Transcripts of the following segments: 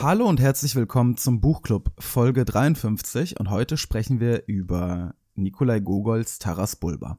Hallo und herzlich willkommen zum Buchclub Folge 53 und heute sprechen wir über Nikolai Gogols Taras Bulba.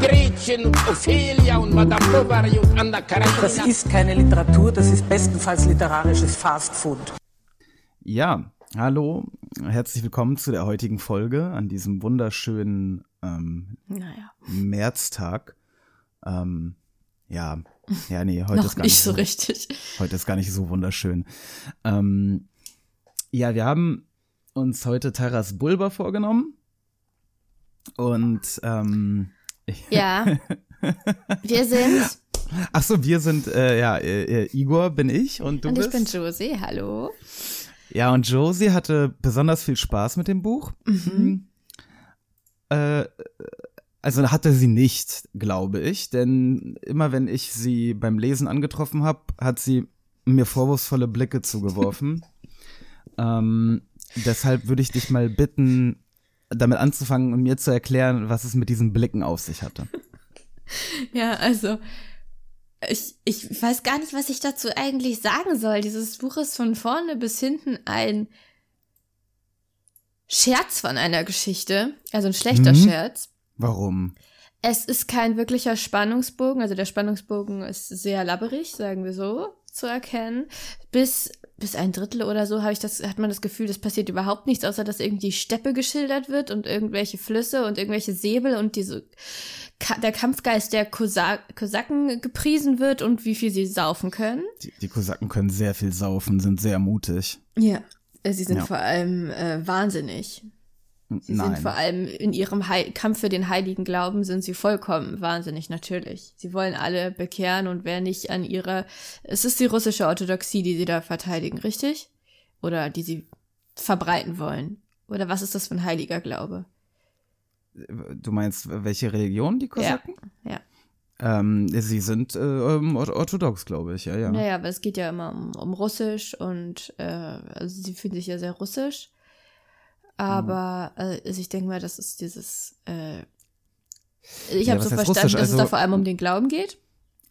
Gretchen und Ophelia und Madame Bovary und Anna Karenina. Das ist keine Literatur, das ist bestenfalls literarisches Fastfood. Ja, hallo, herzlich willkommen zu der heutigen Folge an diesem wunderschönen ähm, Naja, Märztag. Ähm, ja, ja, nee, heute noch ist gar nicht so richtig. Heute ist gar nicht so wunderschön. Ähm, ja, wir haben uns heute Taras Bulba vorgenommen. Und ähm, Ja. Wir sind. ach so, wir sind äh, ja äh, äh, Igor bin ich und du und ich bist. bin Josie, hallo. ja und Josie hatte besonders viel Spaß mit dem Buch. Mhm. Äh, also hatte sie nicht, glaube ich, denn immer wenn ich sie beim Lesen angetroffen habe, hat sie mir vorwurfsvolle Blicke zugeworfen. ähm, deshalb würde ich dich mal bitten, damit anzufangen und mir zu erklären, was es mit diesen Blicken auf sich hatte. Ja, also. Ich, ich weiß gar nicht, was ich dazu eigentlich sagen soll. Dieses Buch ist von vorne bis hinten ein Scherz von einer Geschichte. Also ein schlechter Mhm. Scherz. Warum? Es ist kein wirklicher Spannungsbogen, also der Spannungsbogen ist sehr labberig, sagen wir so, zu erkennen. Bis, bis ein Drittel oder so habe ich das, hat man das Gefühl, das passiert überhaupt nichts, außer dass irgendwie Steppe geschildert wird und irgendwelche Flüsse und irgendwelche Säbel und diese, Ka der Kampfgeist der Kosa Kosaken gepriesen wird und wie viel sie saufen können. Die, die Kosaken können sehr viel saufen, sind sehr mutig. Ja. Sie sind Ja. vor allem äh, wahnsinnig. Sie Nein. sind vor allem in ihrem Heil Kampf für den heiligen Glauben sind sie vollkommen wahnsinnig, natürlich. Sie wollen alle bekehren und wer nicht an ihrer, es ist die russische Orthodoxie, die sie da verteidigen, richtig? Oder die sie verbreiten wollen. Oder was ist das für ein heiliger Glaube? du meinst, welche Religion die Kosaken? Ja. Ähm, sie sind äh, ähm, or- orthodox, glaube ich, ja, ja. Naja, aber es geht ja immer um, um Russisch und äh, also sie fühlen sich ja sehr russisch. Aber äh, also ich denke mal, das ist dieses. Äh, ich Ja, habe so verstanden, russisch? dass es da Also- vor allem um den Glauben geht.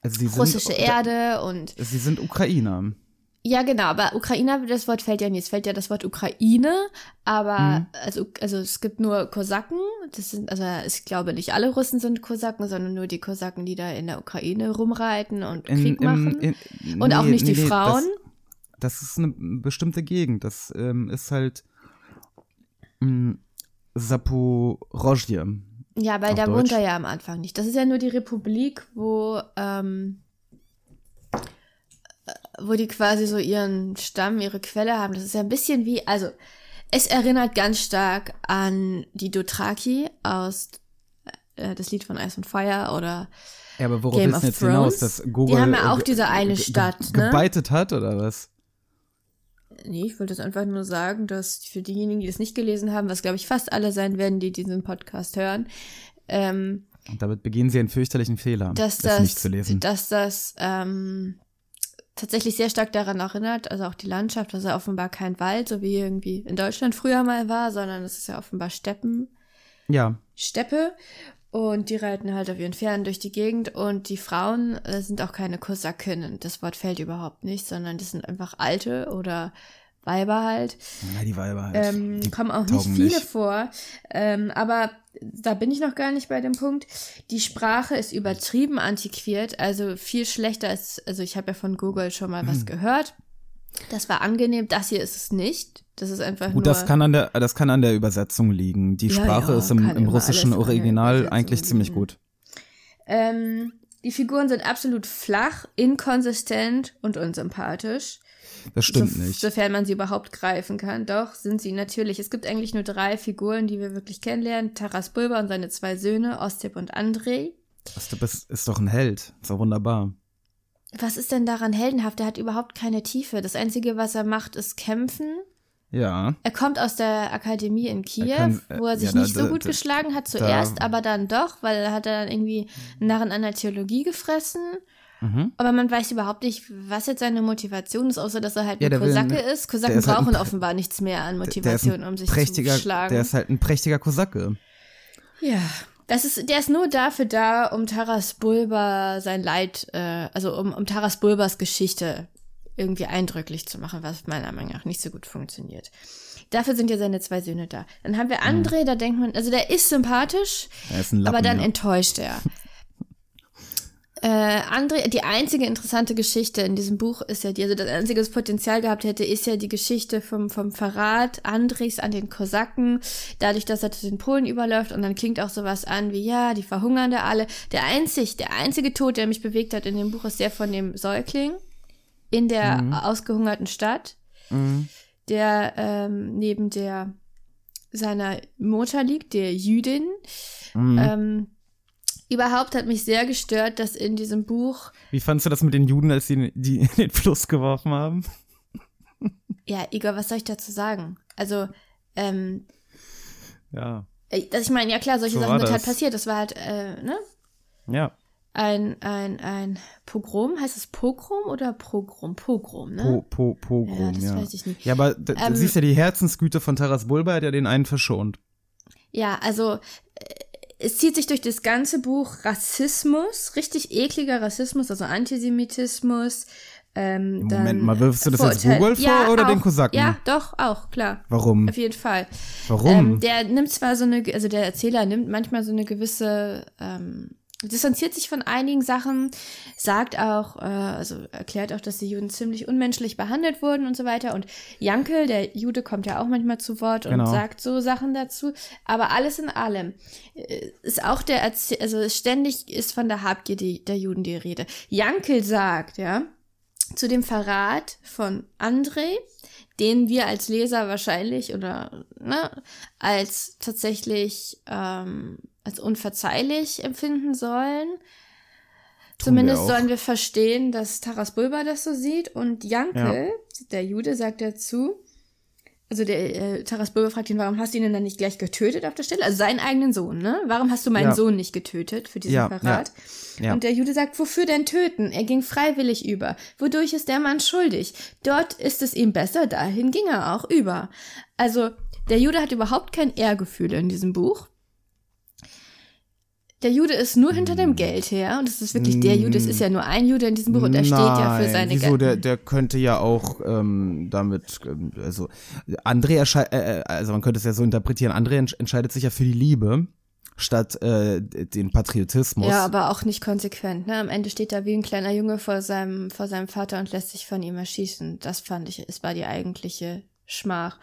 Also sie Russische sind, Erde und Sie sind Ukrainer. ja genau, aber Ukrainer, das Wort fällt ja nicht. Es fällt ja das Wort Ukraine, aber Mhm. also also es gibt nur Kosaken. Das sind also ich glaube nicht alle Russen sind Kosaken, sondern nur die Kosaken, die da in der Ukraine rumreiten und In, Krieg machen. in- und auch nee, nicht nee, die nee, Frauen. Das, das ist eine bestimmte Gegend. Das ähm, ist halt mh. Ja, weil da Deutsch? wohnt er ja am Anfang nicht. Das ist ja nur die Republik, wo, ähm, äh, wo die quasi so ihren Stamm, ihre Quelle haben. Das ist ja ein bisschen wie, also es erinnert ganz stark an die Dothraki aus äh, das Lied von Eis und Feuer oder Ja, aber worauf Game ist of jetzt Thrones? hinaus, dass Google Die haben ja auch ge- diese eine ge- Stadt, ge ne? gebeitet hat oder was? Nee, ich wollte jetzt einfach nur sagen, dass für diejenigen, die das nicht gelesen haben, was glaube ich fast alle sein werden, die diesen Podcast hören, ähm, Und damit begehen sie einen fürchterlichen Fehler, dass das das, nicht zu lesen. dass das ähm, tatsächlich sehr stark daran erinnert, also auch die Landschaft, das ist ja offenbar kein Wald, so wie irgendwie in Deutschland früher mal war, sondern es ist ja offenbar Steppen, ja, Steppe und die reiten halt auf ihren Pferden durch die Gegend und die Frauen äh, sind auch keine Kosakinnen, das Wort fällt überhaupt nicht, sondern das sind einfach alte oder Weiber halt. ja, die Weiber halt. Ähm, die kommen auch nicht viele nicht. vor. Ähm, aber da bin ich noch gar nicht bei dem Punkt. Die Sprache ist übertrieben antiquiert, also viel schlechter als, also ich habe ja von Google schon mal Hm. was gehört. Das war angenehm, das hier ist es nicht. Das ist einfach Gut, nur. das kann an der, das kann an der Übersetzung liegen. Die Ja, Sprache ja, ist im, im russischen Original eigentlich ziemlich liegen. gut. ähm, die Figuren sind absolut flach, inkonsistent und unsympathisch. Das stimmt so, nicht. Sofern man sie überhaupt greifen kann. Doch, sind sie natürlich. Es gibt eigentlich nur drei Figuren, die wir wirklich kennenlernen. Taras Bulba und seine zwei Söhne, Ostip und Andrei. Du bist, ist doch ein Held. Ist doch wunderbar. Was ist denn daran heldenhaft? Er hat überhaupt keine Tiefe. Das Einzige, was er macht, ist kämpfen. Ja. Er kommt aus der Akademie in Kiew, kann- äh, wo er sich ja, da- nicht so da- gut da- geschlagen hat da- zuerst, aber dann doch, weil er hat dann irgendwie Narren an der Theologie gefressen. Mhm. Aber man weiß überhaupt nicht, was jetzt seine Motivation ist, außer dass er halt Ja, ein der will ein- ist. Kosaken ist halt ein brauchen offenbar nichts mehr an Motivation, um sich zu schlagen. Der ist halt ein prächtiger Kosake. Ja, das ist, der ist nur dafür da, um Taras Bulba sein Leid, äh, also um, um Taras Bulbas Geschichte irgendwie eindrücklich zu machen, was meiner Meinung nach nicht so gut funktioniert. Dafür sind ja seine zwei Söhne da. Dann haben wir André, da denkt man, also der ist sympathisch, ist Lappen, aber dann ja. enttäuscht er. Äh, André, die einzige interessante Geschichte in diesem Buch ist ja die, also das einzige, das Potenzial gehabt hätte, ist ja die Geschichte vom, vom Verrat Andres an den Kosaken, dadurch, dass er zu den Polen überläuft und dann klingt auch sowas an wie, ja, die verhungern da alle. Der einzig, der einzige Tod, der mich bewegt hat in dem Buch, ist der von dem Säugling in der Mhm. ausgehungerten Stadt, der ähm, neben der seiner Mutter liegt, der Jüdin. Mhm. Ähm, überhaupt hat mich sehr gestört, dass in diesem Buch, Wie fandst du das mit den Juden, als sie die in den Fluss geworfen haben? ja, Igor, was soll ich dazu sagen? Also, ähm, Ja. äh, dass ich meine, ja klar, solche So Sachen sind halt passiert. Das war halt, äh, ne? Ja. Ein, ein, ein Pogrom, heißt es Pogrom oder Pogrom? Pogrom, ne? Po, po, Pogrom, Ja, ja. das weiß ich nicht. Ja, aber Ähm, siehst ja die Herzensgüte von Taras Bulba, hat ja den einen verschont. Ja, also es zieht sich durch das ganze Buch Rassismus, richtig ekliger Rassismus, also Antisemitismus. Ähm, Moment dann mal, wirfst du das jetzt Google vor oder den Kosaken? Ja, doch, auch, klar. Warum? Auf jeden Fall. Warum? Ähm, der nimmt zwar so eine, also der Erzähler nimmt manchmal so eine gewisse, ähm, distanziert sich von einigen Sachen, sagt auch, äh, also erklärt auch, dass die Juden ziemlich unmenschlich behandelt wurden und so weiter. Und Jankel, der Jude, kommt ja auch manchmal zu Wort und Genau. sagt so Sachen dazu. Aber alles in allem äh, ist auch der, Erzäh also ständig ist von der Habgier die, der Juden die Rede. Jankel sagt, ja, zu dem Verrat von André, den wir als Leser wahrscheinlich oder ne, als tatsächlich ähm, als unverzeihlich empfinden sollen. Zumindest auch. sollen wir verstehen, dass Taras Bulba das so sieht und Jankel, der Jude, sagt dazu, also der äh, Taras Bulba fragt ihn, warum hast du ihn denn dann nicht gleich getötet auf der Stelle? Also seinen eigenen Sohn, ne? Warum hast du meinen Ja. Sohn nicht getötet für diesen Ja, Verrat? ja. Und der Jude sagt, wofür denn töten? Er ging freiwillig über. Wodurch ist der Mann schuldig? Dort ist es ihm besser, dahin ging er auch über. Also, der Jude hat überhaupt kein Ehrgefühl in diesem Buch. Der Jude ist nur hinter dem Geld her und es ist wirklich der Jude. Es ist ja nur ein Jude in diesem Buch und er steht ja für seine Wieso? Der, der könnte ja auch ähm, damit, also André, äh, äh, also man könnte es ja so interpretieren, André entsch entscheidet sich ja für die Liebe statt äh, den Patriotismus. Ja, aber auch nicht konsequent. Ne? Am Ende steht er wie ein kleiner Junge vor seinem, vor seinem Vater und lässt sich von ihm erschießen. Das fand ich, es war die eigentliche Schmach.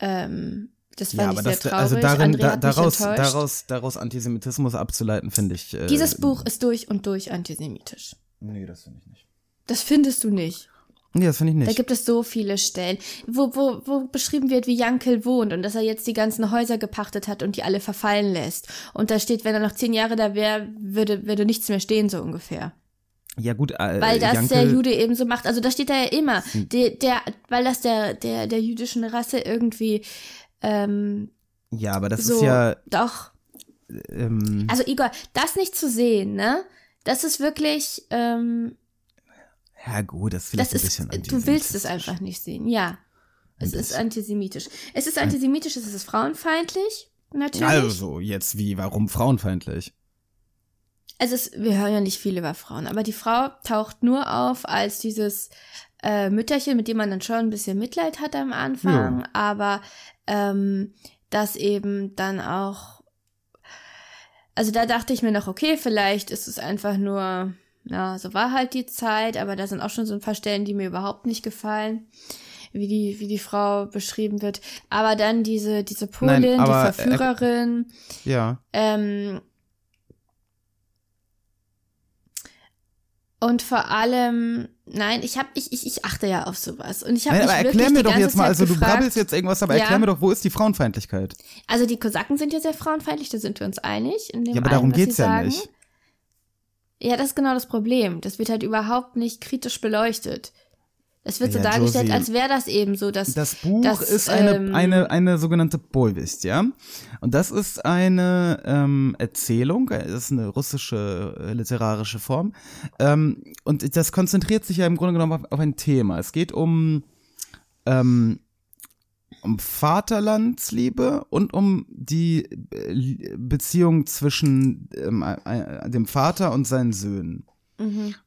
Ähm, das fand Ja, ich aber sehr das, traurig. also darin, André da, daraus, daraus, daraus Antisemitismus abzuleiten, finde ich. Äh, Dieses Buch ist durch und durch antisemitisch. Nee, das finde ich nicht. Das findest du nicht. Nee, das finde ich Da nicht. gibt es so viele Stellen, wo, wo, wo beschrieben wird, wie Jankel wohnt und dass er jetzt die ganzen Häuser gepachtet hat und die alle verfallen lässt. Und da steht, wenn er noch zehn Jahre da wäre, würde, würde nichts mehr stehen, so ungefähr. Ja gut, äh, Weil das Jankel, der Jude eben so macht. Also da steht da ja immer, der, der, weil das der, der, der jüdischen Rasse irgendwie ähm, Ja, aber das so ist ja, doch. ähm, Also Igor, das nicht zu sehen, ne? Das ist wirklich, ähm, ja gut, das ist vielleicht das ein ist, bisschen du willst es einfach nicht sehen, ja. Es ist antisemitisch. Es ist antisemitisch, es ist frauenfeindlich, natürlich. Also, jetzt wie, warum frauenfeindlich? Also es, wir hören ja nicht viel über Frauen, aber die Frau taucht nur auf als dieses äh, Mütterchen, mit dem man dann schon ein bisschen Mitleid hat am Anfang, Ja. aber ähm, das eben dann auch, also da dachte ich mir noch, okay, vielleicht ist es einfach nur, ja, so war halt die Zeit, aber da sind auch schon so ein paar Stellen, die mir überhaupt nicht gefallen. Wie die, wie die Frau beschrieben wird. Aber dann diese, diese Polin, Nein, aber, äh, die Verführerin, Ja. ähm, und vor allem, nein, ich hab, ich, ich, ich achte ja auf sowas. Und ich habe mich aber erklär mir doch jetzt mal, Zeit also du gefragt, brabbelst jetzt irgendwas, aber Ja. erklär mir doch, wo ist die Frauenfeindlichkeit? Also die Kosaken sind ja sehr frauenfeindlich, da sind wir uns einig. Ja, aber einen, darum sie geht's ja sagen. nicht. Ja, das ist genau das Problem. Das wird halt überhaupt nicht kritisch beleuchtet. Es wird so Ja, dargestellt, Josie. als wäre das eben so, dass Das Buch dass, ist eine, ähm, eine, eine sogenannte Povest, ja. Und das ist eine ähm, Erzählung, äh, das ist eine russische äh, literarische Form. Ähm, und das konzentriert sich ja im Grunde genommen auf, auf ein Thema. Es geht um, ähm, um Vaterlandsliebe und um die äh, Beziehung zwischen ähm, äh, dem Vater und seinen Söhnen.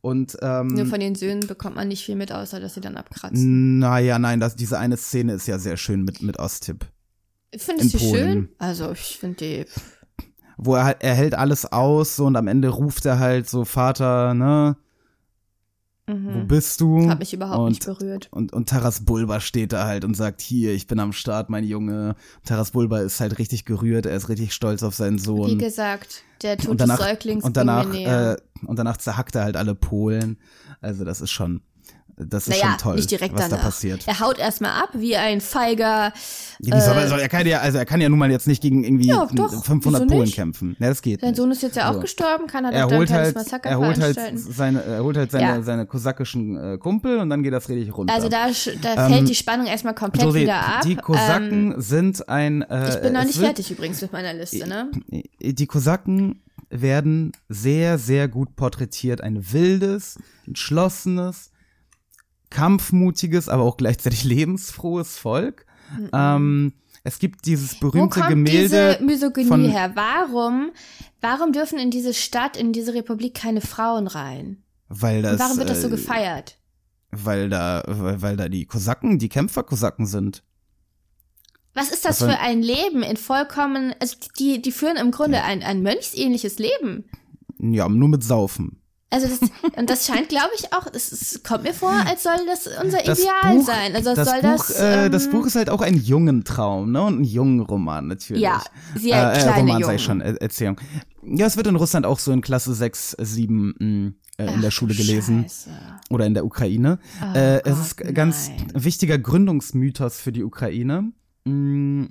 Und ähm, nur von den Söhnen bekommt man nicht viel mit, außer dass sie dann abkratzen. naja, nein, das, diese eine Szene ist ja sehr schön mit, mit Ostip. Findest du schön? Also ich finde die. Wo er halt, er hält alles aus so und am Ende ruft er halt so, Vater, ne? Wo bist du? Mhm. Hat mich überhaupt und, nicht berührt. Und, und Taras Bulba steht da halt und sagt, hier, ich bin am Start, mein Junge. Taras Bulba ist halt richtig gerührt, er ist richtig stolz auf seinen Wie Sohn. gesagt, der Tod Und danach, des Säuglings und danach, äh, und danach zerhackt er halt alle Polen. Also das ist schon, das ist naja, schon toll, nicht direkt was danach. da passiert. Er haut erstmal ab wie ein feiger. Ja, wie soll, er- kann ja, also er kann ja nun mal jetzt nicht gegen irgendwie Ja, doch, 500 wieso Polen kämpfen. Ja, das geht. Sein. Sohn ist jetzt ja auch So. gestorben, kann er doch er dann holt ein kleines halt, Massaker er holt halt seine, er holt halt seine, Ja. seine kosakischen äh, Kumpel und dann geht das richtig runter. Also da, da fällt die Spannung erstmal komplett Ähm, Josie, wieder ab. die Kosaken Ähm, sind ein. Äh, ich bin noch nicht fertig übrigens mit meiner Liste, ne? Die Kosaken werden sehr, sehr gut porträtiert. Ein wildes, entschlossenes, kampfmutiges, aber auch gleichzeitig lebensfrohes Volk. Ähm, es gibt dieses Wo berühmte kommt Gemälde diese Misogynie von her? Warum, warum dürfen in diese Stadt, in diese Republik keine Frauen rein? weil das, Und warum wird das so äh, gefeiert? Weil da, weil, weil da die Kosaken, die Kämpferkosaken sind. Was ist das war- für ein Leben in vollkommen, also die, die führen im Grunde ein, ein mönchsähnliches Leben. Ja, nur mit Saufen. Also das, und das scheint, glaube ich, auch, es, es kommt mir vor, als soll das unser Das Ideal Buch, sein. Also das soll Buch, das. äh, das ähm, Buch ist halt auch ein jungen Traum, ne? Und ein jungen Roman natürlich. Ja, sehr äh, äh, kleine Roman sag Jungen. ich schon, er Erzählung. Ja, es wird in Russland auch so in Klasse 6, 7 mh, äh, in der Ach, Schule du gelesen. Scheiße. Oder in der Ukraine. äh, es ist Gott, ganz nein. wichtiger Gründungsmythos für die Ukraine. Mm,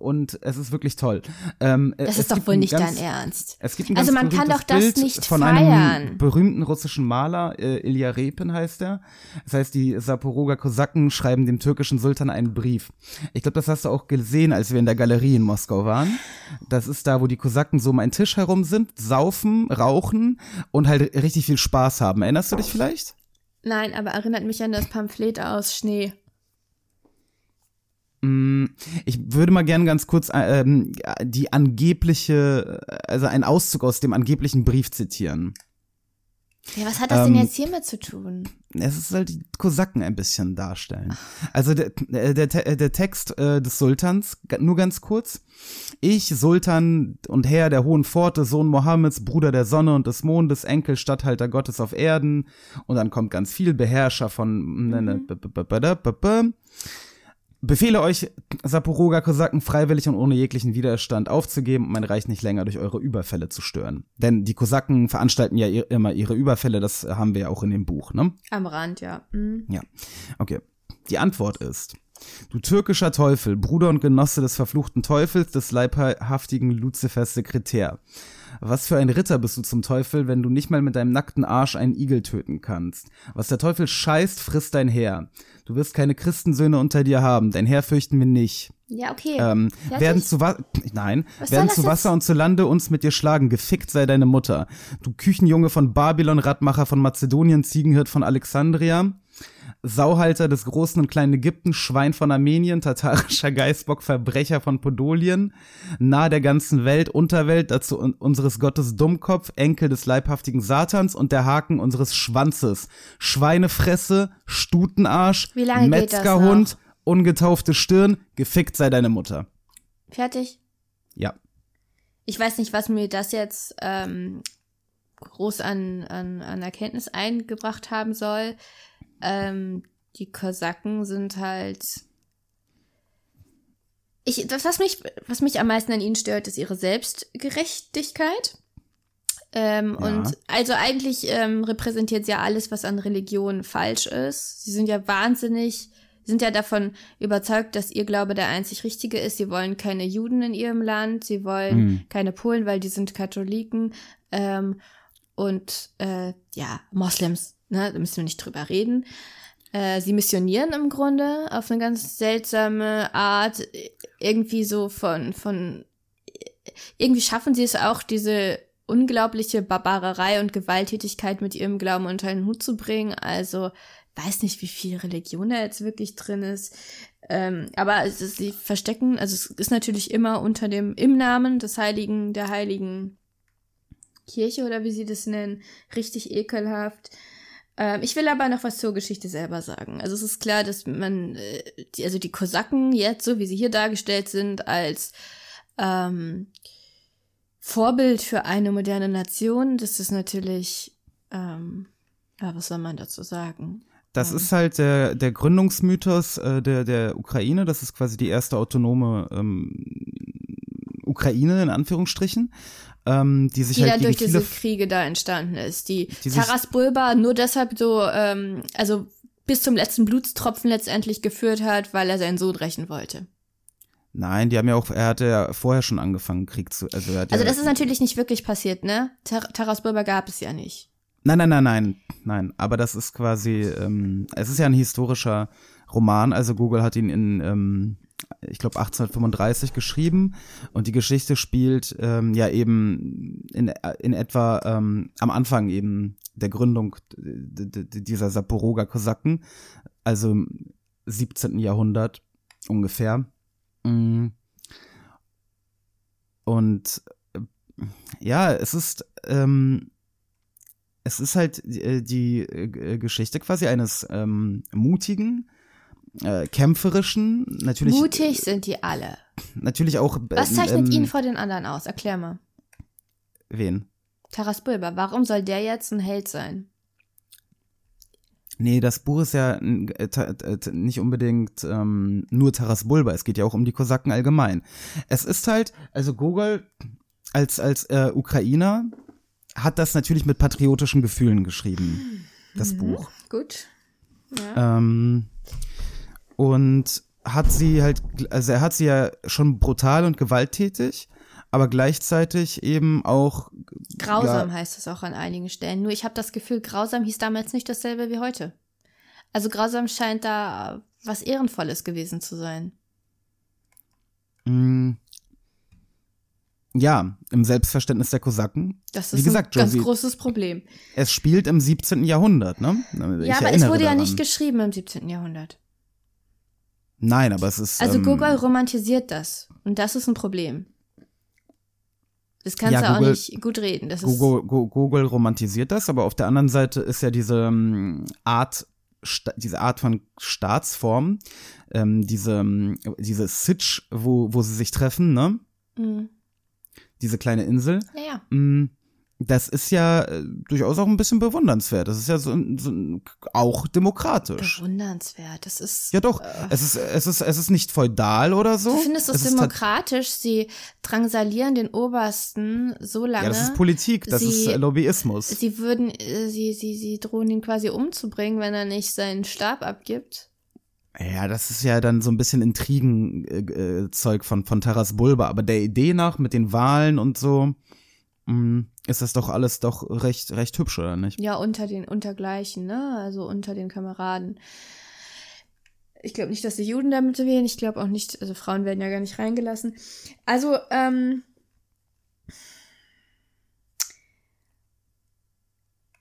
Und es ist wirklich toll. Ähm, Das es ist doch wohl nicht ganz, dein Ernst. Es gibt ein Also ganz man kann berühmtes doch das Bild nicht von feiern. einem berühmten russischen Maler, äh, Ilya Repin heißt er. Das heißt, die Saporoger Kosaken schreiben dem türkischen Sultan einen Brief. Ich glaube, das hast du auch gesehen, als wir in der Galerie in Moskau waren. Das ist da, wo die Kosaken so um einen Tisch herum sind, saufen, rauchen und halt richtig viel Spaß haben. Erinnerst du dich vielleicht? Nein, aber erinnert mich an das Pamphlet aus Schnee. Mm, Ich würde mal gerne ganz kurz äh, ähm, die angebliche, also einen Auszug aus dem angeblichen Brief zitieren. Ja, was hat das Ähm, denn jetzt hiermit zu tun? Es ist halt die Kosaken ein bisschen darstellen. Also der, äh, der, der, der Text äh, des Sultans, nur ganz kurz. Ich, Sultan und Herr der Hohen Pforte, Sohn Mohammeds, Bruder der Sonne und des Mondes, Enkel, Statthalter Gottes auf Erden. Und dann kommt ganz viel Beherrscher von ne, ne, b- Befehle euch, Saporoga Kosaken, freiwillig und ohne jeglichen Widerstand aufzugeben, um mein Reich nicht länger durch eure Überfälle zu stören. Denn die Kosaken veranstalten ja immer ihre Überfälle, das haben wir ja auch in dem Buch, ne? Am Rand, ja. Mhm. Ja, okay. Die Antwort ist, du türkischer Teufel, Bruder und Genosse des verfluchten Teufels, des leibhaftigen Luzifers Sekretär. Was für ein Ritter bist du zum Teufel, wenn du nicht mal mit deinem nackten Arsch einen Igel töten kannst? Was der Teufel scheißt, frisst dein Heer. Du wirst keine Christensöhne unter dir haben, dein Heer fürchten wir nicht. Ja, okay. Ähm, Fertig? werden zu Wa Nein, Was werden zu jetzt? Wasser und zu Lande uns mit dir schlagen, gefickt sei deine Mutter. Du Küchenjunge von Babylon, Radmacher von Mazedonien, Ziegenhirt von Alexandria, Sauhalter des großen und kleinen Ägypten, Schwein von Armenien, tatarischer Geißbock, Verbrecher von Podolien, nahe der ganzen Welt, Unterwelt, dazu un unseres Gottes Dummkopf, Enkel des leibhaftigen Satans und der Haken unseres Schwanzes, Schweinefresse, Stutenarsch, Metzgerhund, ungetaufte Stirn, gefickt sei deine Mutter. Fertig? Ja. Ich weiß nicht, was mir das jetzt ähm, groß an, an, an Erkenntnis eingebracht haben soll. Ähm, die Kosaken sind halt. Ich, das, was, mich, was mich am meisten an ihnen stört, ist ihre Selbstgerechtigkeit. Ähm, Ja. Und also eigentlich ähm, repräsentiert sie ja alles, was an Religion falsch ist. Sie sind ja wahnsinnig, sind ja davon überzeugt, dass ihr Glaube der einzig richtige ist. Sie wollen keine Juden in ihrem Land, sie wollen Mhm. keine Polen, weil die sind Katholiken. Ähm, und äh, ja, Moslems, ne, da müssen wir nicht drüber reden. äh, sie missionieren im Grunde auf eine ganz seltsame Art. Irgendwie so von, von, irgendwie schaffen sie es auch, diese unglaubliche Barbarerei und Gewalttätigkeit mit ihrem Glauben unter einen Hut zu bringen. Also, weiß nicht, wie viel Religion da jetzt wirklich drin ist. Ähm, aber es sie verstecken, also es ist natürlich immer unter dem, im Namen des Heiligen, der Heiligen Kirche oder wie sie das nennen, richtig ekelhaft. Ähm, ich will aber noch was zur Geschichte selber sagen. Also es ist klar, dass man, äh, die, also die Kosaken jetzt, so wie sie hier dargestellt sind, als ähm, Vorbild für eine moderne Nation, das ist natürlich, ähm, ja, was soll man dazu sagen? Das ist halt der, der Gründungsmythos äh, der, der Ukraine. Das ist quasi die erste autonome ähm, Ukraine in Anführungsstrichen, ähm, die sich die halt dann durch diese Kriege da entstanden ist. Die, Die Taras Bulba nur deshalb so, ähm, also bis zum letzten Blutstropfen letztendlich geführt hat, weil er seinen Sohn rächen wollte. Nein, die haben ja auch, er hatte ja vorher schon angefangen, Krieg zu. Also, Also ja, das ist natürlich nicht wirklich passiert, ne? Tar Taras Bulba gab es ja nicht. Nein, nein, nein, nein, nein. Aber das ist quasi, ähm, es ist ja ein historischer Roman. Also Google hat ihn in, ähm, ich glaube 1835 geschrieben und die Geschichte spielt ähm, ja eben in, in etwa ähm, am Anfang eben der Gründung dieser Saporoga Kosaken, also im 17. Jahrhundert ungefähr. Mm. Und äh, ja, es ist ähm, es ist halt äh, die äh, Geschichte quasi eines ähm, mutigen, äh, kämpferischen, natürlich Mutig sind die alle. natürlich auch Was ähm, zeichnet ähm, ihn vor den anderen aus? Erklär mal. wen? Taras Bulba, warum soll der jetzt ein Held sein? Nee, das Buch ist ja äh, äh, nicht unbedingt ähm, nur Taras Bulba, es geht ja auch um die Kosaken allgemein. Es ist halt, also Gogol als, als äh, Ukrainer hat das natürlich mit patriotischen Gefühlen geschrieben, das Buch. Gut. Ähm, und hat sie halt, also er hat sie ja schon brutal und gewalttätig, aber gleichzeitig eben auch Grausam Ja. heißt es auch an einigen Stellen. Nur ich habe das Gefühl, grausam hieß damals nicht dasselbe wie heute. Also grausam scheint da was Ehrenvolles gewesen zu sein. mh, ja, im Selbstverständnis der Kosaken. Das Wie ist gesagt, ein ganz Josie, großes Problem. es spielt im 17. Jahrhundert, ne? Ich ja, aber es wurde ja daran. nicht geschrieben im 17. Jahrhundert. Nein, aber es ist. Also ähm, Gogol romantisiert das. Und das ist ein Problem. Das kannst Ja, du auch Gogol- nicht gut reden. Das ist, Google, Go- Google romantisiert das, aber auf der anderen Seite ist ja diese ähm, Art, diese Art von Staatsform, ähm, diese, ähm, diese Sitch, wo, wo sie sich treffen, ne? Mhm. Diese kleine Insel. Ja, ja. Mm, Das ist ja äh, durchaus auch ein bisschen bewundernswert. Das ist ja so, so auch demokratisch. Bewundernswert. Das ist. Ja doch, es ist es ist es ist nicht feudal oder so. Du findest es es demokratisch? Sie drangsalieren den Obersten so lange. Ja, das ist Politik, das Sie- ist äh, Lobbyismus. Sie würden, äh, sie, sie, sie drohen ihn quasi umzubringen, wenn er nicht seinen Stab abgibt. Ja, das ist ja dann so ein bisschen Intrigenzeug äh, äh, Zeug von, von Taras Bulba. Aber der Idee nach mit den Wahlen und so, mh, ist das doch alles doch recht, recht hübsch, oder nicht? Ja, unter den Untergleichen, ne? Also unter den Kameraden. Ich glaube nicht, dass die Juden damit wählen. Ich glaube auch nicht, also Frauen werden ja gar nicht reingelassen. Also, ähm.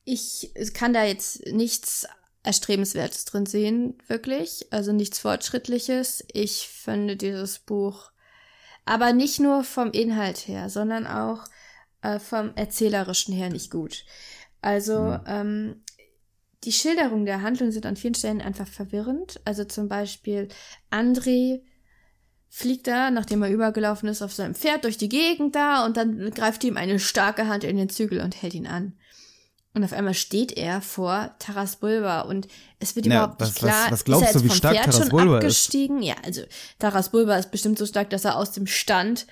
Ich kann da jetzt nichts Erstrebenswertes drin sehen, wirklich. Also nichts Fortschrittliches. Ich finde dieses Buch aber nicht nur vom Inhalt her, sondern auch äh, vom Erzählerischen her nicht gut. Also ähm, die Schilderungen der Handlung sind an vielen Stellen einfach verwirrend. Also zum Beispiel André fliegt da, nachdem er übergelaufen ist, auf seinem Pferd durch die Gegend da und dann greift ihm eine starke Hand in den Zügel und hält ihn an. Und auf einmal steht er vor Taras Bulba und es wird Ja, überhaupt was- nicht klar, was- was glaubst ist er du, jetzt wie vom stark Pferd Taras schon Bulba ist? abgestiegen? Ja, also Taras Bulba ist bestimmt so stark, dass er aus dem Stand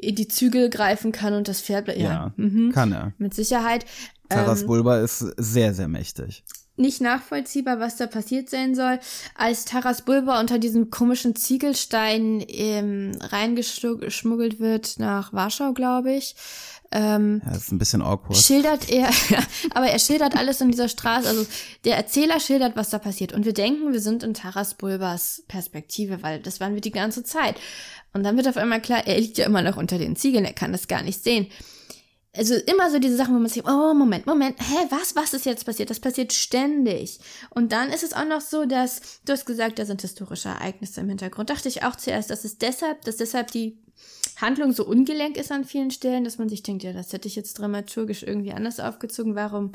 die Zügel greifen kann und das Pferd, ja, Ja, mhm, kann er. mit Sicherheit. Taras Ähm, Bulba ist sehr, sehr mächtig. nicht nachvollziehbar, was da passiert sein soll, als Taras Bulba unter diesem komischen Ziegelstein ähm, reingeschmuggelt wird nach Warschau, glaube ich. Ähm, Ja, das ist ein bisschen awkward. schildert er, aber er schildert alles in dieser Straße, also der Erzähler schildert, was da passiert. Und wir denken, wir sind in Taras Bulbas Perspektive, weil das waren wir die ganze Zeit. Und dann wird auf einmal klar, er liegt ja immer noch unter den Ziegeln, er kann das gar nicht sehen. Also immer so diese Sachen, wo man sich, oh, Moment, Moment, hä, was, was ist jetzt passiert? Das passiert ständig. Und dann ist es auch noch so, dass, du hast gesagt, da sind historische Ereignisse im Hintergrund. Dachte ich auch zuerst, dass es deshalb, dass deshalb die Handlung so ungelenk ist an vielen Stellen, dass man sich denkt, ja, das hätte ich jetzt dramaturgisch irgendwie anders aufgezogen. Warum,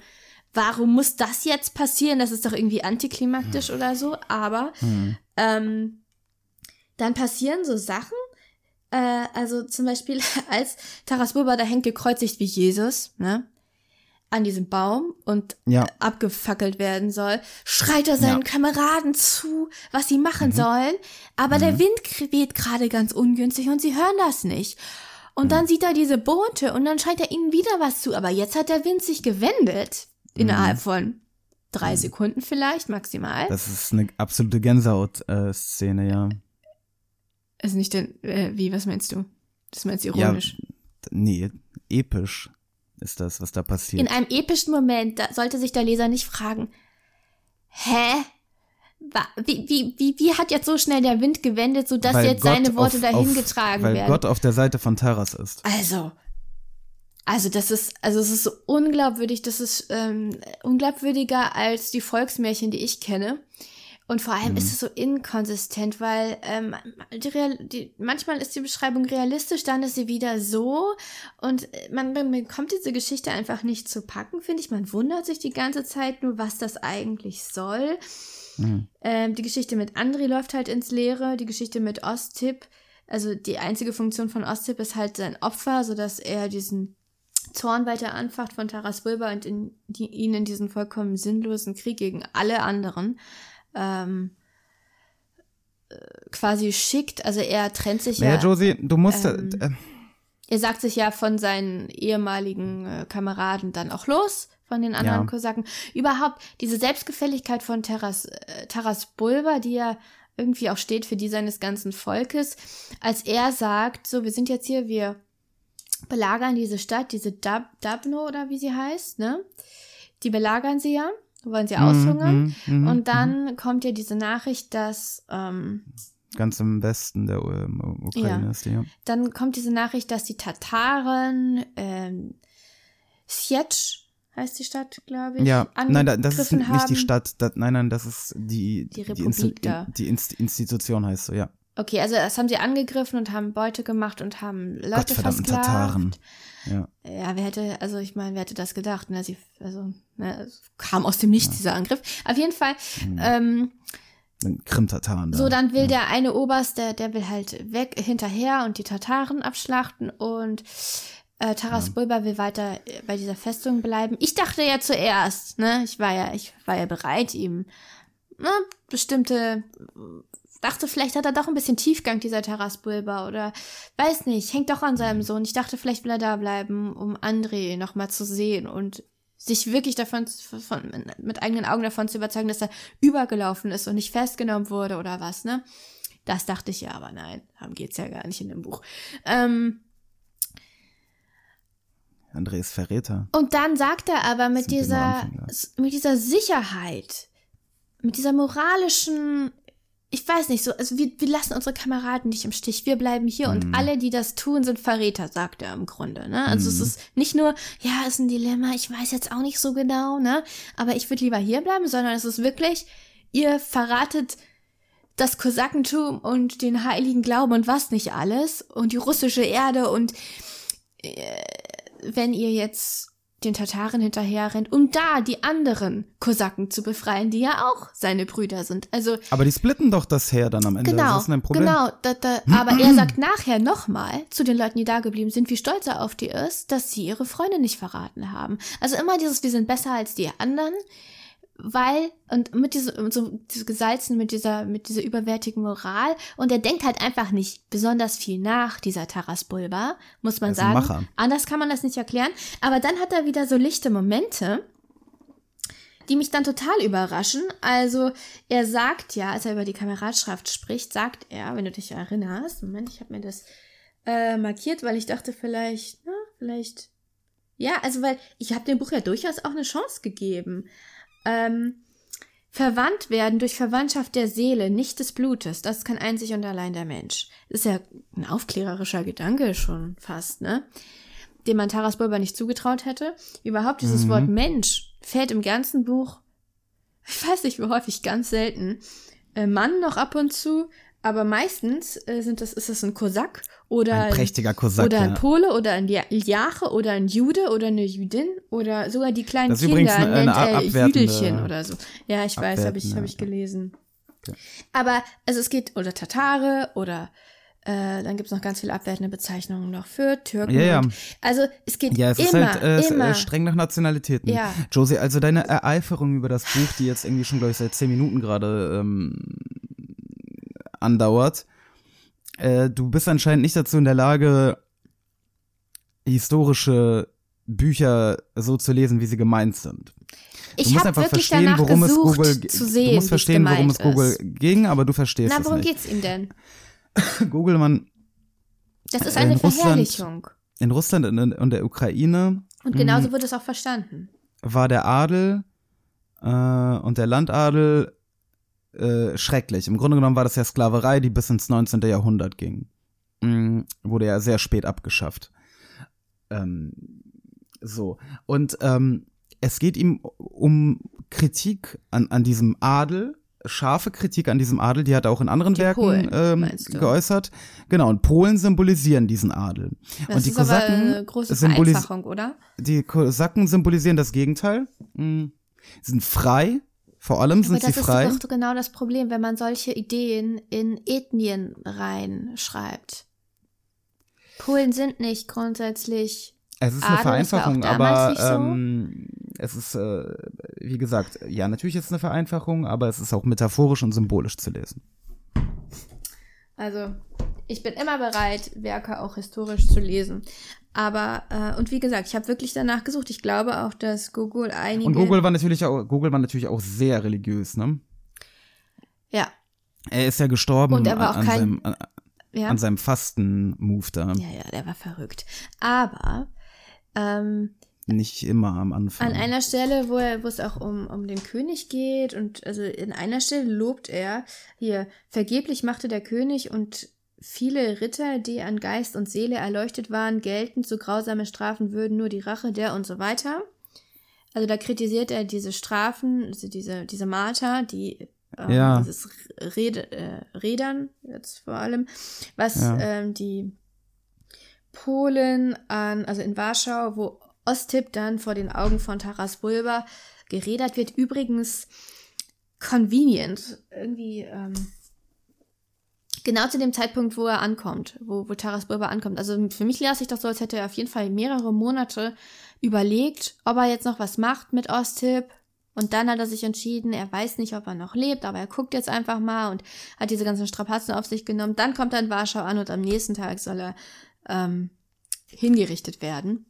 warum muss das jetzt passieren? Das ist doch irgendwie antiklimaktisch oder so. Aber ähm, dann passieren so Sachen. Äh, also zum Beispiel, als Taras Bulba da hängt gekreuzigt wie Jesus, ne? An diesem Baum und Ja. äh, abgefackelt werden soll, schreit er seinen Ja. Kameraden zu, was sie machen sollen. Aber der Wind weht gerade ganz ungünstig und sie hören das nicht. Und dann sieht er diese Boote und dann schreit er ihnen wieder was zu. Aber jetzt hat der Wind sich gewendet. Innerhalb von drei Sekunden vielleicht, maximal. Das ist eine absolute Gänsehaut-Szene, ja. Also nicht denn, äh, wie, was meinst du? Das meinst du ironisch. Ja, nee, episch ist das, was da passiert. In einem epischen Moment, da sollte sich der Leser nicht fragen, hä? Wie, wie, wie, wie hat jetzt so schnell der Wind gewendet, sodass Weil jetzt Gott seine Worte auf- dahin auf- getragen Weil werden? Gott auf der Seite von Taras ist. Also, also das ist, also es ist so unglaubwürdig, das ist ähm, unglaubwürdiger als die Volksmärchen, die ich kenne. Und vor allem ist es so inkonsistent, weil ähm, die Real, die, manchmal ist die Beschreibung realistisch, dann ist sie wieder so. Und äh, man, man bekommt diese Geschichte einfach nicht zu packen, finde ich. Man wundert sich die ganze Zeit nur, was das eigentlich soll. Ähm, die Geschichte mit Andri läuft halt ins Leere. Die Geschichte mit Ostip, also die einzige Funktion von Ostip ist halt sein Opfer, sodass er diesen Zorn weiter anfacht von Taras Bulba und in die, ihn in diesen vollkommen sinnlosen Krieg gegen alle anderen ähm, äh, quasi schickt. Also er trennt sich Naja, ja. Josie, du musst, ähm, äh, Er sagt sich ja von seinen ehemaligen äh, Kameraden dann auch los, von den anderen Ja. Kosaken. Überhaupt diese Selbstgefälligkeit von Taras, äh, Taras Bulba, die ja irgendwie auch steht für die seines ganzen Volkes, als er sagt, so, wir sind jetzt hier, wir belagern diese Stadt, diese Dab Dabno oder wie sie heißt, ne? Die belagern sie ja, wollen sie aushungern. mhm, mhm, Und dann kommt ja diese Nachricht, dass ähm, ganz im Westen der ähm, Ukraine Ja. ist die, ja. dann kommt diese Nachricht, dass die Tataren, ähm, Sietsch heißt die Stadt, glaube ich, Ja, nein, da- das ist nicht die. Stadt, da, nein, nein, das ist die, Die Insti- Republik da. die Inst Institution heißt so, ja. Okay, also das haben sie angegriffen und haben Beute gemacht und haben Leute versklavt. Tataren. Ja. Ja, wer hätte, also ich meine, wer hätte das gedacht? Ne? Sie, also, ne, kam aus dem Nichts, dieser Angriff. Auf jeden Fall, ähm, Mit Krim-Tataren da. So, dann will der eine Oberst, der, der will halt weg, hinterher und die Tataren abschlachten und äh, Taras Bulba will weiter bei dieser Festung bleiben. Ich dachte ja zuerst, ne, ich war ja, ich war ja bereit, ihm ne, bestimmte, dachte, vielleicht hat er doch ein bisschen Tiefgang, dieser Taras Bulba, oder weiß nicht, hängt doch an seinem Sohn. Ich dachte, vielleicht will er da bleiben, um André nochmal zu sehen und sich wirklich davon von, mit eigenen Augen davon zu überzeugen, dass er übergelaufen ist und nicht festgenommen wurde oder was, ne? Das dachte ich ja, aber nein, darum geht's ja gar nicht in dem Buch. Ähm, André ist Verräter. und dann sagt er aber mit nur dieser, mit dieser Sicherheit, mit dieser moralischen, ich weiß nicht, so, also wir, wir lassen unsere Kameraden nicht im Stich, wir bleiben hier Mhm. und alle, die das tun, sind Verräter, sagt er im Grunde, ne? Also Mhm. es ist nicht nur, ja, ist ein Dilemma, ich weiß jetzt auch nicht so genau, ne? Aber ich würde lieber hier bleiben, sondern es ist wirklich, ihr verratet das Kosakentum und den heiligen Glauben und was nicht alles und die russische Erde und äh, wenn ihr jetzt den Tataren hinterher rennt, um da die anderen Kosaken zu befreien, die ja auch seine Brüder sind. Also Aber die splitten doch das Heer dann am Ende. genau, das ist ein Problem. genau. Da, da, aber er sagt nachher nochmal zu den Leuten, die da geblieben sind, wie stolz er auf die ist, dass sie ihre Freunde nicht verraten haben. Also immer dieses, wir sind besser als die anderen, weil und mit diesem so diese gesalzen mit dieser mit dieser überwertigen Moral und er denkt halt einfach nicht besonders viel nach dieser Taras Bulba muss man sagen Macher. anders kann man das nicht erklären aber dann hat er wieder so lichte Momente die mich dann total überraschen. Also er sagt ja, als er über die Kameradschaft spricht, sagt er, wenn du dich erinnerst, Moment, ich habe mir das äh, markiert, weil ich dachte vielleicht, na, vielleicht, ja, also weil ich habe dem Buch ja durchaus auch eine Chance gegeben. Ähm, Verwandt werden durch Verwandtschaft der Seele, nicht des Blutes, das kann einzig und allein der Mensch. Das ist ja ein aufklärerischer Gedanke schon fast, ne? Dem man Taras Bulba nicht zugetraut hätte. Überhaupt dieses Mhm. Wort Mensch fällt im ganzen Buch, ich weiß nicht wie häufig, ganz selten. Äh, Mann noch ab und zu, aber meistens äh, sind das, ist es ein Kosak oder Ein prächtiger Kosak, oder ein ja. Pole oder ein Iljache oder ein Jude oder eine Jüdin oder sogar die kleinen Das ist Kinder eine- eine nennt er Jüdelchen oder so. Ja, ich weiß, habe ich, hab ich ja. gelesen. Aber also es geht oder Tatare oder äh, dann gibt es noch ganz viele abwertende Bezeichnungen noch für Türken. Ja, ja. Also es geht Ja, es ist immer, halt äh, es, äh, streng nach Nationalitäten. Ja. Josie, also deine Ereiferung über das Buch, die jetzt irgendwie schon, glaube ich, seit zehn Minuten gerade ähm, andauert, äh, du bist anscheinend nicht dazu in der Lage, historische Bücher so zu lesen, wie sie gemeint sind. Ich habe einfach wirklich verstehen, danach worum gesucht, es Google zu sehen, Du musst verstehen, worum es Google ist. ging, aber du verstehst Na, es worum nicht. geht's ihm denn? Google, man, Das ist Äh, eine in Russland- Verherrlichung. in Russland und und der Ukraine Und genauso wird es auch verstanden. war der Adel äh, und der Landadel äh, schrecklich. Im Grunde genommen war das ja Sklaverei, die bis ins 19. Jahrhundert ging. Mm, wurde ja sehr spät abgeschafft. Ähm, so. Und ähm, es geht ihm um Kritik an, an diesem Adel, scharfe Kritik an diesem Adel, die hat er auch in anderen Die Werken Polen, ähm, geäußert. Genau, und Polen symbolisieren diesen Adel. Das und die ist aber Kosaken eine große Vereinfachung, oder? die Kosaken symbolisieren das Gegenteil. Mm. Sie sind frei. Vor allem Aber sind das sie ist frei. doch genau das Problem, wenn man solche Ideen in Ethnien reinschreibt. Polen sind nicht grundsätzlich. Es ist eine das Vereinfachung, aber so. ähm, es ist, äh, wie gesagt, ja, natürlich ist es eine Vereinfachung, aber es ist auch metaphorisch und symbolisch zu lesen. Also, ich bin immer bereit, Werke auch historisch zu lesen. Aber, äh, und wie gesagt, ich habe wirklich danach gesucht. Ich glaube auch, dass Google einige. Und Google war natürlich auch, Google war natürlich auch sehr religiös, ne? Ja, Er ist ja gestorben Und er war auch an, kein- seinem, an, ja. an seinem Fasten-Move da. Ja, ja, der war verrückt. Aber ähm, Nicht immer am Anfang. an einer Stelle, wo, er, wo es auch um, um den König geht, und also in einer Stelle lobt er, hier, vergeblich machte der König und viele Ritter, die an Geist und Seele erleuchtet waren, geltend, so grausame Strafen würden nur die Rache der und so weiter. Also da kritisiert er diese Strafen, also diese, diese Marter, die ähm, Ja. dieses Rede, äh, Rädern jetzt vor allem, was Ja. ähm, die Polen an, also in Warschau, wo Ostip dann vor den Augen von Taras Bulba gerädert wird. Übrigens convenient, irgendwie ähm, genau zu dem Zeitpunkt, wo er ankommt, wo, wo Taras Bulba ankommt. Also für mich las ich doch so, als hätte er auf jeden Fall mehrere Monate überlegt, ob er jetzt noch was macht mit Ostip. Und dann hat er sich entschieden, er weiß nicht, ob er noch lebt, aber er guckt jetzt einfach mal und hat diese ganzen Strapazen auf sich genommen. Dann kommt er in Warschau an und am nächsten Tag soll er ähm, hingerichtet werden.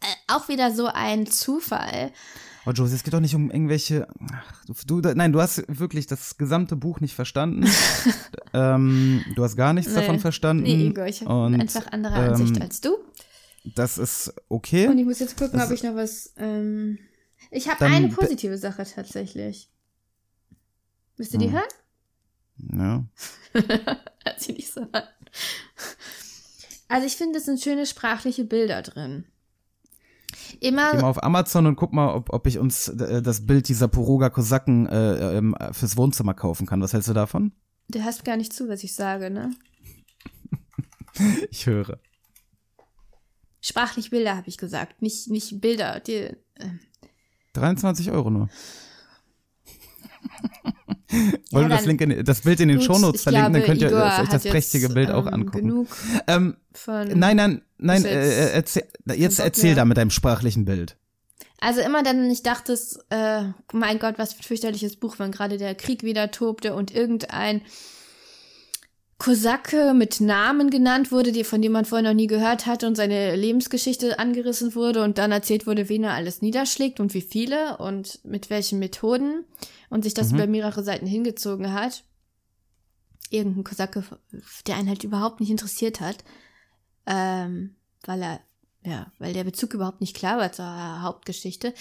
Äh, auch wieder so ein Zufall. Oh, Josie, es geht doch nicht um irgendwelche. Ach, du, du, nein, du hast wirklich das gesamte Buch nicht verstanden. ähm, du hast gar nichts Nee. davon verstanden. Nee, Igor, ich habe einfach andere Ansicht ähm, als du. Das ist okay. Und ich muss jetzt gucken, das ob ich noch was. Ähm, ich habe eine positive Sache tatsächlich. Willst du die Hm. hören? Ja. Hört sich nicht so an. Also ich finde, es sind schöne sprachliche Bilder drin. Geh mal Immer, auf Amazon und guck mal, ob, ob ich uns äh, das Bild dieser Poroga Kosaken äh, ähm, fürs Wohnzimmer kaufen kann. Was hältst du davon? du hörst gar nicht zu, was ich sage, ne? Ich höre. Sprachlich Bilder habe ich gesagt, nicht, nicht Bilder. Die, äh, 23 Euro nur. Wollen wir das, dann- Link in, das Bild in den gut, Shownotes verlinken, dann glaube, könnt ihr Igor euch das prächtige jetzt, Bild auch ähm, angucken. Genug Ähm, nein, nein, nein, äh, jetzt äh, erzähl, jetzt erzähl da mit deinem sprachlichen Bild. Also immer dann, ich dachte, es, äh, mein Gott, was für ein fürchterliches Buch, wenn gerade der Krieg wieder tobte und irgendein Kosake mit Namen genannt wurde, die, von dem man vorher noch nie gehört hatte und seine Lebensgeschichte angerissen wurde und dann erzählt wurde, wen er alles niederschlägt und wie viele und mit welchen Methoden und sich das über mehrere Seiten hingezogen hat. Irgendein Kosake, der einen halt überhaupt nicht interessiert hat, ähm, weil er ja, weil der Bezug überhaupt nicht klar war zur Hauptgeschichte.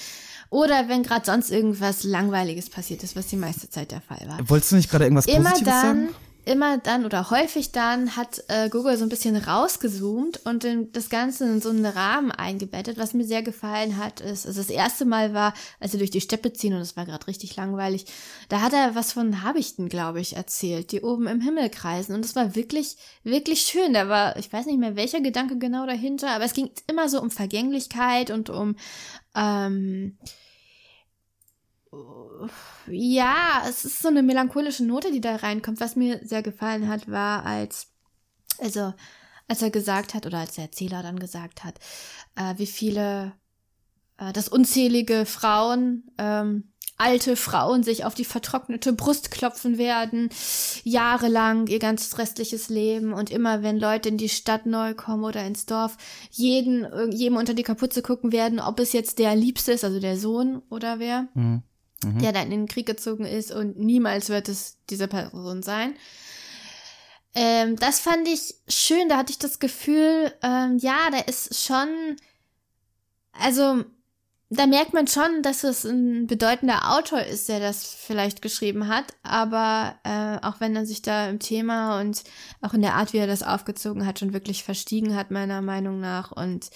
Oder wenn gerade sonst irgendwas Langweiliges passiert ist, was die meiste Zeit der Fall war. Wolltest du nicht gerade irgendwas Immer Positives dann, sagen? Immer dann oder häufig dann hat äh, Google so ein bisschen rausgezoomt und in, das Ganze in so einen Rahmen eingebettet. Was mir sehr gefallen hat, ist, also das erste Mal war, als sie durch die Steppe ziehen und es war gerade richtig langweilig, da hat er was von Habichten, glaube ich, erzählt, die oben im Himmel kreisen. Und es war wirklich, wirklich schön. Da war, ich weiß nicht mehr, welcher Gedanke genau dahinter, aber es ging immer so um Vergänglichkeit und um ähm, ja, es ist so eine melancholische Note, die da reinkommt. Was mir sehr gefallen hat, war, als, also, als er gesagt hat, oder als der Erzähler dann gesagt hat, äh, wie viele, äh, dass unzählige Frauen, ähm, alte Frauen sich auf die vertrocknete Brust klopfen werden, jahrelang ihr ganzes restliches Leben und immer wenn Leute in die Stadt neu kommen oder ins Dorf, jeden, jedem unter die Kapuze gucken werden, ob es jetzt der Liebste ist, also der Sohn oder wer Mhm. Der dann in den Krieg gezogen ist und niemals wird es diese Person sein. Ähm, das fand ich schön, da hatte ich das Gefühl, ähm, ja, da ist schon, also da merkt man schon, dass es ein bedeutender Autor ist, der das vielleicht geschrieben hat, aber äh, auch wenn er sich da im Thema und auch in der Art, wie er das aufgezogen hat, schon wirklich verstiegen hat, meiner Meinung nach. Und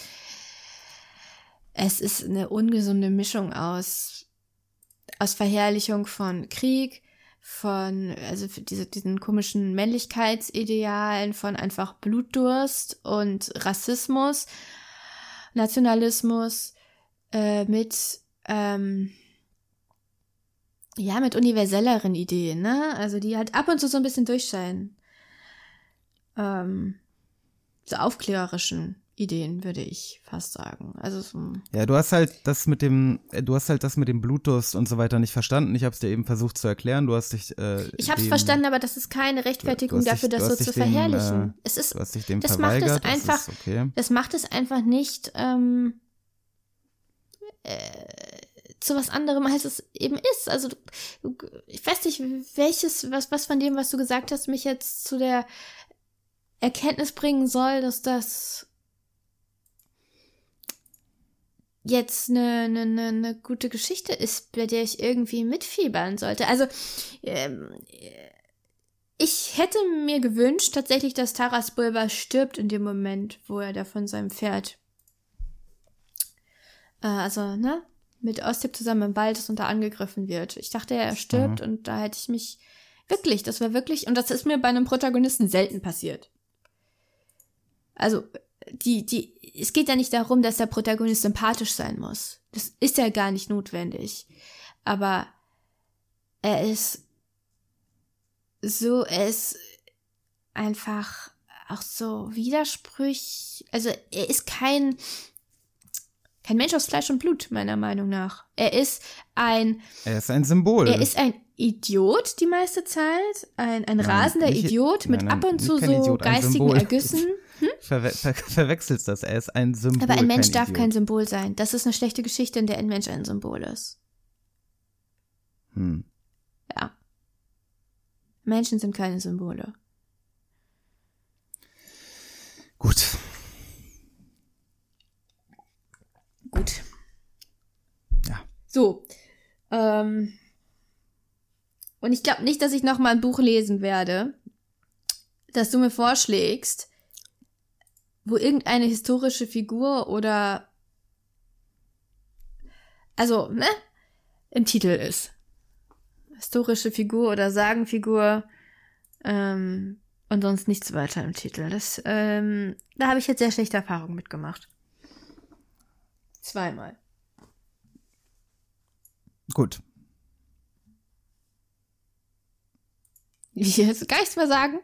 es ist eine ungesunde Mischung aus aus Verherrlichung von Krieg, von, also diese, diesen komischen Männlichkeitsidealen, von einfach Blutdurst und Rassismus, Nationalismus, äh, mit, ähm, ja, mit universelleren Ideen, ne? Also die halt ab und zu so ein bisschen durchscheinen. Ähm, so aufklärerischen Ideen, würde ich fast sagen. Also so, Ja, du hast halt das mit dem, äh, du hast halt das mit dem Blutdurst und so weiter nicht verstanden. Ich habe es dir eben versucht zu erklären. Du hast dich. Äh, Ich habe es verstanden, aber das ist keine Rechtfertigung hast dafür, dich- das so zu dich dem, verherrlichen. äh, es ist, Du hast dich dem das macht es verweigert. einfach, Das okay. das macht es einfach nicht ähm, äh, zu was anderem, als es eben ist. Also du, ich weiß nicht, welches, was, was von dem, was du gesagt hast, mich jetzt zu der Erkenntnis bringen soll, dass das jetzt eine, eine, eine, eine gute Geschichte ist, bei der ich irgendwie mitfiebern sollte. Also ähm, ich hätte mir gewünscht tatsächlich, dass Taras Bulba stirbt in dem Moment, wo er da von seinem Pferd, äh, also ne, mit Ostip zusammen im Wald ist und da angegriffen wird. Ich dachte, er stirbt und da hätte ich mich wirklich, das war wirklich, und das ist mir bei einem Protagonisten selten passiert. Also die, die, es geht ja nicht darum, dass der Protagonist sympathisch sein muss. Das ist ja gar nicht notwendig. Aber er ist so, er ist einfach auch so widersprüchlich. Also er ist kein, kein Mensch aus Fleisch und Blut, meiner Meinung nach. Er ist ein, Er ist ein Symbol. er ist ein Idiot die meiste Zeit, ein, ein Nein, rasender nicht- Idiot mit nein, nein, ab und zu so Idiot, geistigen Symbol. Verwe ver verwechselst das. Er ist ein Symbol. Aber ein Mensch kein darf Idiot. kein Symbol sein. Das ist eine schlechte Geschichte, in der ein Mensch ein Symbol ist. Hm. Ja. Menschen sind keine Symbole. Gut. Gut. Ja. So. Ähm. Und ich glaube nicht, dass ich noch mal ein Buch lesen werde, das du mir vorschlägst, wo irgendeine historische Figur oder also, ne, im Titel ist. Historische Figur oder Sagenfigur ähm, und sonst nichts weiter im Titel. Das, ähm, da habe ich jetzt sehr schlechte Erfahrungen mitgemacht. Zweimal. Gut. Ich jetzt gar nichts mehr sagen.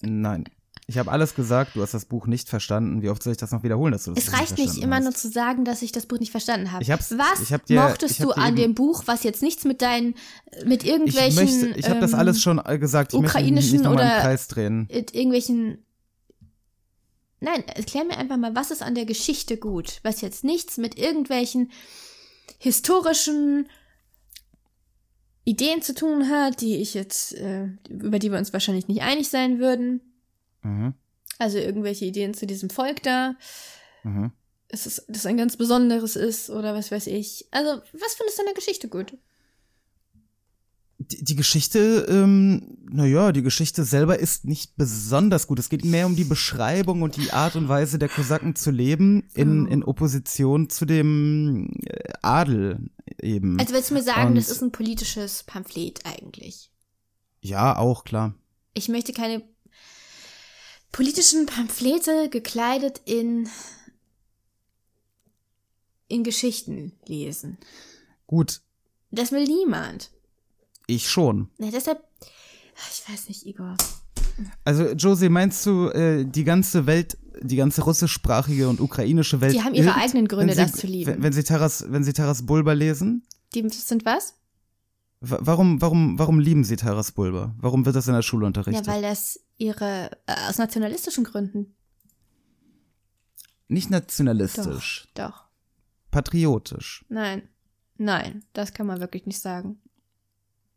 Nein. Ich habe alles gesagt, du hast das Buch nicht verstanden. Wie oft soll ich das noch wiederholen, dass du das Es reicht nicht verstanden immer hast? nur zu sagen, dass ich das Buch nicht verstanden habe. Ich hab's- was ich hab dir- mochtest ich hab du an dem Buch, was jetzt nichts mit deinen, mit Ich irgendwelchen, möchte, ich habe das ähm, alles schon äh, gesagt. Ich möchte ukrainischen im oder- Kreis drehen. mit irgendwelchen. Nein, erklär mir einfach mal, was ist an der Geschichte gut, was jetzt nichts mit irgendwelchen historischen Ideen zu tun hat, die ich jetzt, äh, über die wir uns wahrscheinlich nicht einig sein würden. Mhm. Also irgendwelche Ideen zu diesem Volk da. Mhm. Es ist, das ein ganz besonderes ist oder was weiß ich. Also, was findest du an der Geschichte gut? Die, die Geschichte, ähm, naja, die Geschichte selber ist nicht besonders gut. Es geht mehr um die Beschreibung und die Art und Weise der Kosaken zu leben in, Oh. in Opposition zu dem äh, Adel eben. Also willst du mir sagen, Und- das ist ein politisches Pamphlet eigentlich? ja, auch, klar. Ich möchte keine politischen Pamphlete gekleidet in in Geschichten lesen. Gut, Das will niemand. ich schon. Na, deshalb, ich weiß nicht, Igor. Also, Josie, meinst du, äh, die ganze Welt, die ganze russischsprachige und ukrainische Welt. Die haben ihre irrt, eigenen Gründe, sie, das zu lieben. Wenn, wenn sie Taras, wenn sie Taras Bulba lesen? Die sind was? Wa- Warum, warum, warum lieben sie Taras Bulba? Warum wird das in der Schule Ja, unterrichtet? weil das ihre, äh, aus nationalistischen Gründen. Nicht nationalistisch, Doch, doch. patriotisch. Nein. Nein, das kann man wirklich nicht sagen.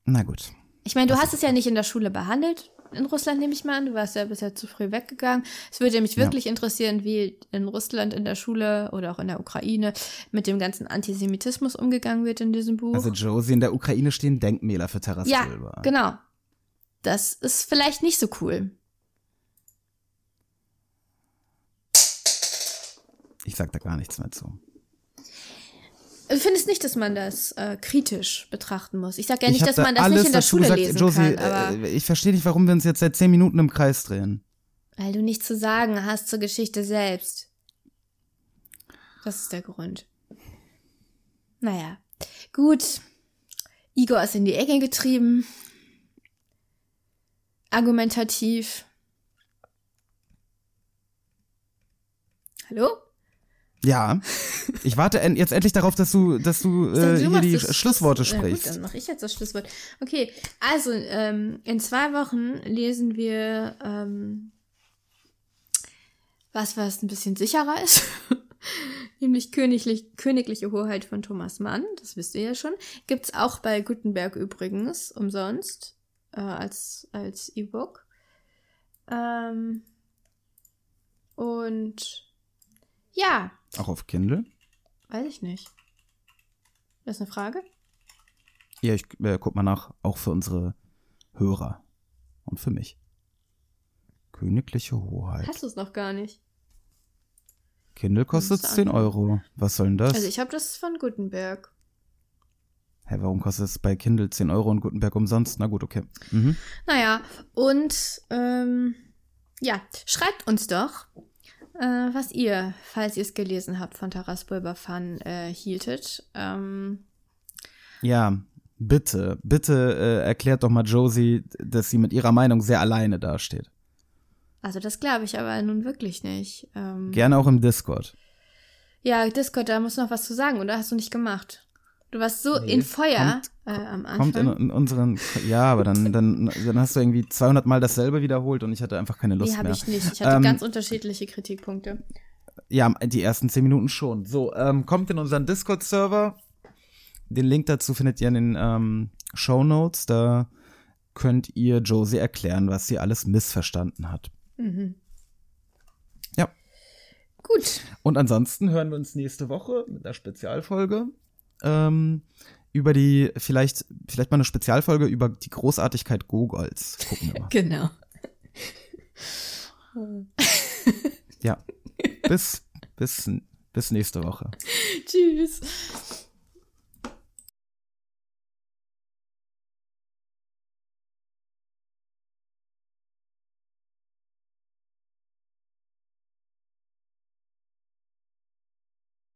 Na gut. Ich meine, du hast es ja nicht in der Schule behandelt. In Russland nehme ich mal an. Du warst ja bisher zu früh weggegangen. Es würde mich Ja. wirklich interessieren, wie in Russland in der Schule oder auch in der Ukraine mit dem ganzen Antisemitismus umgegangen wird in diesem Buch. Also Josie, in der Ukraine stehen Denkmäler für Taras ja, Bulba. genau. Das ist vielleicht nicht so cool. Ich sag da gar nichts mehr zu. Du findest nicht, dass man das äh, kritisch betrachten muss. Ich sage ja ich nicht, dass da man das nicht in der Schule gesagt. lesen Josie, kann, aber äh, ich verstehe nicht, warum wir uns jetzt seit zehn Minuten im Kreis drehen. weil du nichts zu sagen hast zur Geschichte selbst. Das ist der Grund. Naja, gut. Igor ist in die Ecke getrieben. Argumentativ. Hallo? Ja. Ich warte en jetzt endlich darauf, dass du, dass du, äh, du hier die das- Schlussworte Ja, gut, sprichst. dann mache ich jetzt das Schlusswort. Okay, also ähm, in zwei Wochen lesen wir ähm, was, was ein bisschen sicherer ist. Nämlich Königlich, Königliche Hoheit von Thomas Mann. Das wisst ihr ja schon. Gibt's auch bei Gutenberg übrigens umsonst äh, als, als E-Book. Ähm, und ja, Auch auf Kindle? weiß ich nicht. Das ist eine Frage? Ja, ich äh, guck mal nach, auch für unsere Hörer. Und für mich. Königliche Hoheit. Hast du es noch gar nicht? Kindle kostet Musst du 10 anhören. Euro. Was soll denn das? Also ich habe das von Gutenberg. Hä, warum kostet es bei Kindle 10 Euro und Gutenberg umsonst? Na gut, okay. Mhm. Naja, und ähm, ja, schreibt uns doch, äh, was ihr, falls ihr es gelesen habt, von Taras Bulba Fan äh, hieltet. Ähm, Ja, bitte, bitte äh, erklärt doch mal Josie, dass sie mit ihrer Meinung sehr alleine dasteht. also das glaube ich aber nun wirklich nicht. Ähm, Gerne auch im Discord. ja, Discord, da musst du noch was zu sagen, oder? Hast du nicht gemacht? Du warst so in Feuer äh, am Anfang. Kommt in, in unseren. Ja, aber dann, dann, dann hast du irgendwie 200 Mal dasselbe wiederholt und ich hatte einfach keine Lust nee, habe mehr. ich nicht. Ich hatte Ähm, ganz unterschiedliche Kritikpunkte. Ja, die ersten 10 Minuten schon. So, ähm, kommt in unseren Discord-Server. Den Link dazu findet ihr in den ähm, Show Notes. Da könnt ihr Josie erklären, was sie alles missverstanden hat. Mhm. Ja. Gut. Und ansonsten hören wir uns nächste Woche mit einer Spezialfolge ähm, über die, vielleicht, vielleicht mal eine Spezialfolge über die Großartigkeit Gogols. Gucken wir mal. Genau. Ja. Bis, bis, bis nächste Woche. Tschüss.